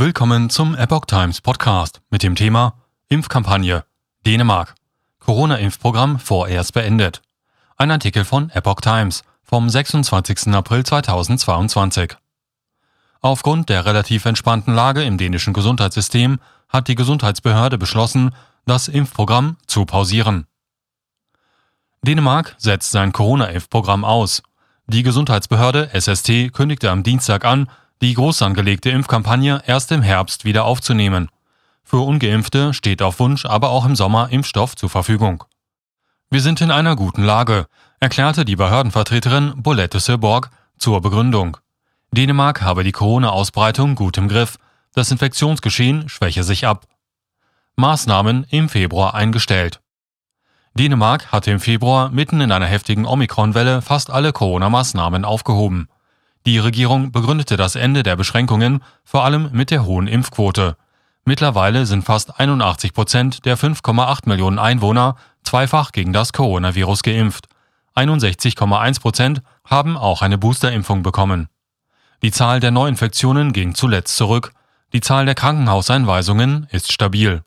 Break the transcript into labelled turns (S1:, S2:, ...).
S1: Willkommen zum Epoch Times Podcast mit dem Thema Impfkampagne Dänemark. Corona-Impfprogramm vorerst beendet. Ein Artikel von Epoch Times vom 26. April 2022. Aufgrund der relativ entspannten Lage im dänischen Gesundheitssystem hat die Gesundheitsbehörde beschlossen, das Impfprogramm zu pausieren. Dänemark setzt sein Corona-Impfprogramm aus. Die Gesundheitsbehörde SST kündigte am Dienstag an, die groß angelegte Impfkampagne erst im Herbst wieder aufzunehmen. Für ungeimpfte steht auf Wunsch aber auch im Sommer Impfstoff zur Verfügung. Wir sind in einer guten Lage, erklärte die Behördenvertreterin Bolette Seborg zur Begründung. Dänemark habe die Corona-Ausbreitung gut im Griff, das Infektionsgeschehen schwäche sich ab. Maßnahmen im Februar eingestellt. Dänemark hatte im Februar mitten in einer heftigen Omikron-Welle fast alle Corona-Maßnahmen aufgehoben. Die Regierung begründete das Ende der Beschränkungen vor allem mit der hohen Impfquote. Mittlerweile sind fast 81 Prozent der 5,8 Millionen Einwohner zweifach gegen das Coronavirus geimpft. 61,1 Prozent haben auch eine Boosterimpfung bekommen. Die Zahl der Neuinfektionen ging zuletzt zurück. Die Zahl der Krankenhauseinweisungen ist stabil.